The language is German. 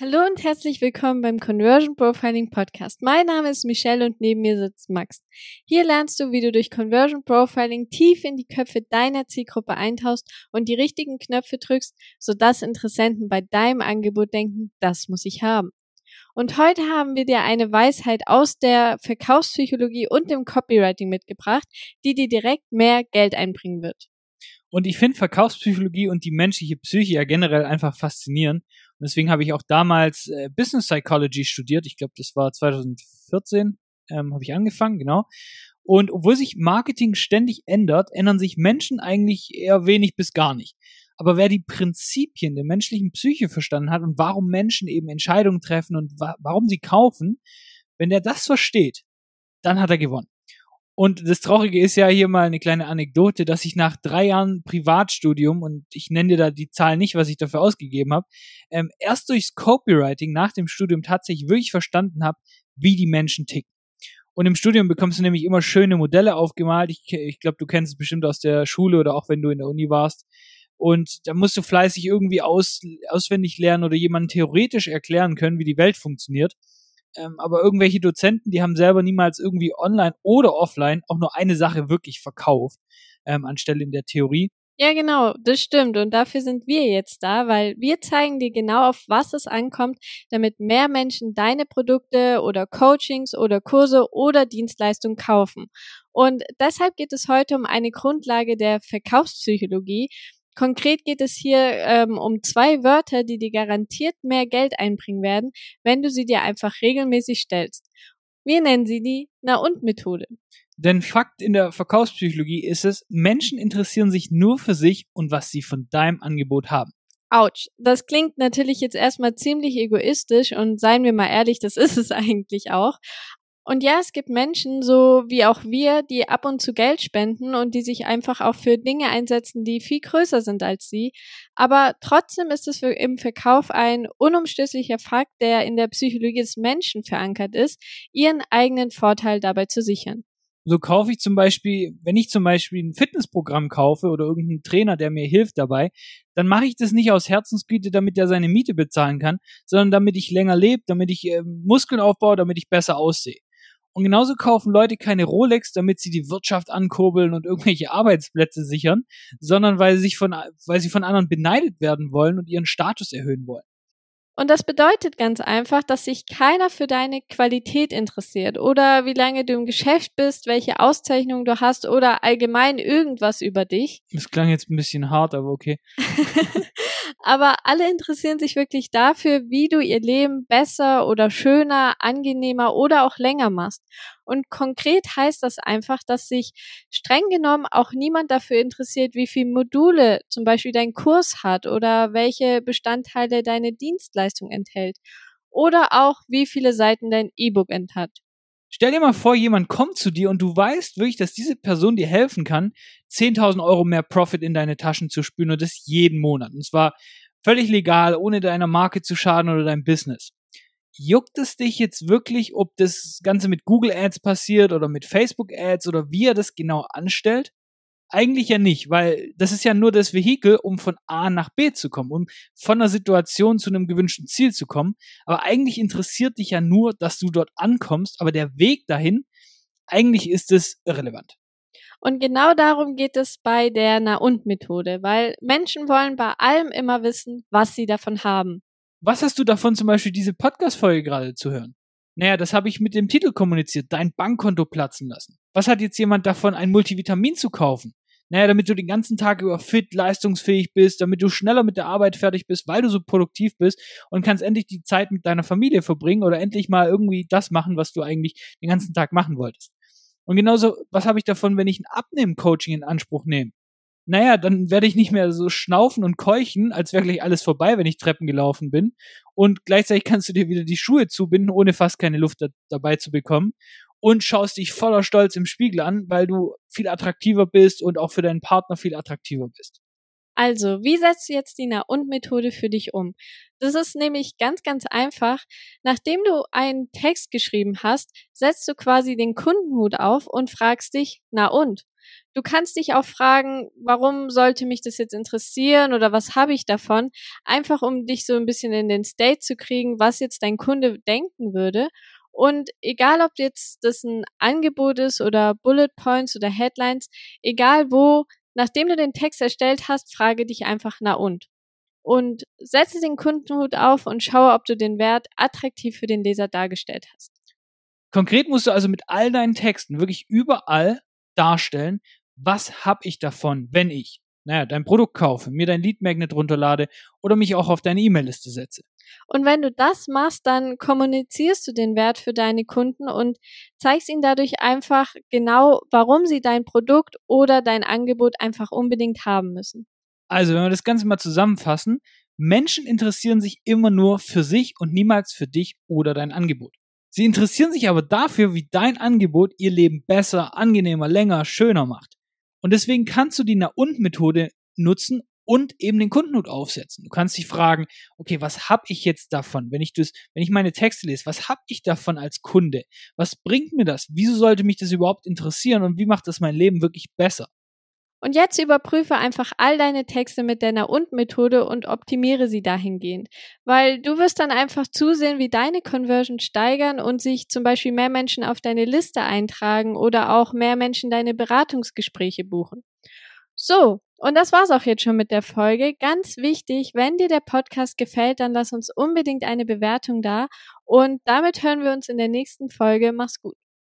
Hallo und herzlich willkommen beim Conversion Profiling Podcast. Mein Name ist Michelle und neben mir sitzt Max. Hier lernst du, wie du durch Conversion Profiling tief in die Köpfe deiner Zielgruppe eintauchst und die richtigen Knöpfe drückst, sodass Interessenten bei deinem Angebot denken, das muss ich haben. Und heute haben wir dir eine Weisheit aus der Verkaufspsychologie und dem Copywriting mitgebracht, die dir direkt mehr Geld einbringen wird. Und ich finde Verkaufspsychologie und die menschliche Psyche ja generell einfach faszinierend. Und deswegen habe ich auch damals äh, Business Psychology studiert. Ich glaube, das war 2014, ähm, habe ich angefangen, genau. Und obwohl sich Marketing ständig ändert, ändern sich Menschen eigentlich eher wenig bis gar nicht. Aber wer die Prinzipien der menschlichen Psyche verstanden hat und warum Menschen eben Entscheidungen treffen und wa warum sie kaufen, wenn der das versteht, dann hat er gewonnen. Und das Traurige ist ja hier mal eine kleine Anekdote, dass ich nach drei Jahren Privatstudium, und ich nenne dir da die Zahl nicht, was ich dafür ausgegeben habe, ähm, erst durchs Copywriting nach dem Studium tatsächlich wirklich verstanden habe, wie die Menschen ticken. Und im Studium bekommst du nämlich immer schöne Modelle aufgemalt. Ich, ich glaube, du kennst es bestimmt aus der Schule oder auch wenn du in der Uni warst. Und da musst du fleißig irgendwie aus, auswendig lernen oder jemandem theoretisch erklären können, wie die Welt funktioniert. Ähm, aber irgendwelche Dozenten, die haben selber niemals irgendwie online oder offline auch nur eine Sache wirklich verkauft, ähm, anstelle in der Theorie. Ja, genau, das stimmt. Und dafür sind wir jetzt da, weil wir zeigen dir genau, auf was es ankommt, damit mehr Menschen deine Produkte oder Coachings oder Kurse oder Dienstleistungen kaufen. Und deshalb geht es heute um eine Grundlage der Verkaufspsychologie, Konkret geht es hier ähm, um zwei Wörter, die dir garantiert mehr Geld einbringen werden, wenn du sie dir einfach regelmäßig stellst. Wir nennen sie die Na-und-Methode. Denn Fakt in der Verkaufspsychologie ist es, Menschen interessieren sich nur für sich und was sie von deinem Angebot haben. Autsch, das klingt natürlich jetzt erstmal ziemlich egoistisch und seien wir mal ehrlich, das ist es eigentlich auch. Und ja, es gibt Menschen, so wie auch wir, die ab und zu Geld spenden und die sich einfach auch für Dinge einsetzen, die viel größer sind als sie. Aber trotzdem ist es im Verkauf ein unumstößlicher Fakt, der in der Psychologie des Menschen verankert ist, ihren eigenen Vorteil dabei zu sichern. So kaufe ich zum Beispiel, wenn ich zum Beispiel ein Fitnessprogramm kaufe oder irgendeinen Trainer, der mir hilft dabei, dann mache ich das nicht aus Herzensgüte, damit er seine Miete bezahlen kann, sondern damit ich länger lebe, damit ich äh, Muskeln aufbaue, damit ich besser aussehe. Und genauso kaufen Leute keine Rolex, damit sie die Wirtschaft ankurbeln und irgendwelche Arbeitsplätze sichern, sondern weil sie sich von, weil sie von anderen beneidet werden wollen und ihren Status erhöhen wollen. Und das bedeutet ganz einfach, dass sich keiner für deine Qualität interessiert oder wie lange du im Geschäft bist, welche Auszeichnungen du hast oder allgemein irgendwas über dich. Das klang jetzt ein bisschen hart, aber okay. aber alle interessieren sich wirklich dafür, wie du ihr Leben besser oder schöner, angenehmer oder auch länger machst. Und konkret heißt das einfach, dass sich streng genommen auch niemand dafür interessiert, wie viele Module zum Beispiel dein Kurs hat oder welche Bestandteile deine Dienstleistung enthält oder auch wie viele Seiten dein E-Book enthält. Stell dir mal vor, jemand kommt zu dir und du weißt wirklich, dass diese Person dir helfen kann, 10.000 Euro mehr Profit in deine Taschen zu spüren und das jeden Monat. Und zwar völlig legal, ohne deiner Marke zu schaden oder deinem Business. Juckt es dich jetzt wirklich, ob das Ganze mit Google Ads passiert oder mit Facebook Ads oder wie er das genau anstellt? Eigentlich ja nicht, weil das ist ja nur das Vehikel, um von A nach B zu kommen, um von einer Situation zu einem gewünschten Ziel zu kommen. Aber eigentlich interessiert dich ja nur, dass du dort ankommst, aber der Weg dahin, eigentlich ist es irrelevant. Und genau darum geht es bei der Na-und-Methode, weil Menschen wollen bei allem immer wissen, was sie davon haben. Was hast du davon, zum Beispiel diese Podcast-Folge gerade zu hören? Naja, das habe ich mit dem Titel kommuniziert, dein Bankkonto platzen lassen. Was hat jetzt jemand davon, ein Multivitamin zu kaufen? Naja, damit du den ganzen Tag über fit, leistungsfähig bist, damit du schneller mit der Arbeit fertig bist, weil du so produktiv bist und kannst endlich die Zeit mit deiner Familie verbringen oder endlich mal irgendwie das machen, was du eigentlich den ganzen Tag machen wolltest. Und genauso, was habe ich davon, wenn ich ein Abnehmen-Coaching in Anspruch nehme? Naja, dann werde ich nicht mehr so schnaufen und keuchen, als wäre gleich alles vorbei, wenn ich Treppen gelaufen bin. Und gleichzeitig kannst du dir wieder die Schuhe zubinden, ohne fast keine Luft da dabei zu bekommen und schaust dich voller Stolz im Spiegel an, weil du viel attraktiver bist und auch für deinen Partner viel attraktiver bist. Also, wie setzt du jetzt die Na-und-Methode für dich um? Das ist nämlich ganz, ganz einfach. Nachdem du einen Text geschrieben hast, setzt du quasi den Kundenhut auf und fragst dich, na und? Du kannst dich auch fragen, warum sollte mich das jetzt interessieren oder was habe ich davon? Einfach um dich so ein bisschen in den State zu kriegen, was jetzt dein Kunde denken würde. Und egal, ob jetzt das ein Angebot ist oder Bullet Points oder Headlines, egal wo, nachdem du den Text erstellt hast, frage dich einfach na und. Und setze den Kundenhut auf und schaue, ob du den Wert attraktiv für den Leser dargestellt hast. Konkret musst du also mit all deinen Texten wirklich überall darstellen, was habe ich davon, wenn ich, naja, dein Produkt kaufe, mir dein Lead Magnet runterlade oder mich auch auf deine E-Mail-Liste setze. Und wenn du das machst, dann kommunizierst du den Wert für deine Kunden und zeigst ihnen dadurch einfach genau, warum sie dein Produkt oder dein Angebot einfach unbedingt haben müssen. Also, wenn wir das Ganze mal zusammenfassen, Menschen interessieren sich immer nur für sich und niemals für dich oder dein Angebot. Sie interessieren sich aber dafür, wie dein Angebot ihr Leben besser, angenehmer, länger, schöner macht. Und deswegen kannst du die Na-und-Methode nutzen und eben den Kundenhut aufsetzen. Du kannst dich fragen, okay, was habe ich jetzt davon, wenn ich das, wenn ich meine Texte lese, was habe ich davon als Kunde? Was bringt mir das? Wieso sollte mich das überhaupt interessieren und wie macht das mein Leben wirklich besser? Und jetzt überprüfe einfach all deine Texte mit deiner und-Methode und optimiere sie dahingehend. Weil du wirst dann einfach zusehen, wie deine Conversion steigern und sich zum Beispiel mehr Menschen auf deine Liste eintragen oder auch mehr Menschen deine Beratungsgespräche buchen. So, und das war's auch jetzt schon mit der Folge. Ganz wichtig, wenn dir der Podcast gefällt, dann lass uns unbedingt eine Bewertung da. Und damit hören wir uns in der nächsten Folge. Mach's gut.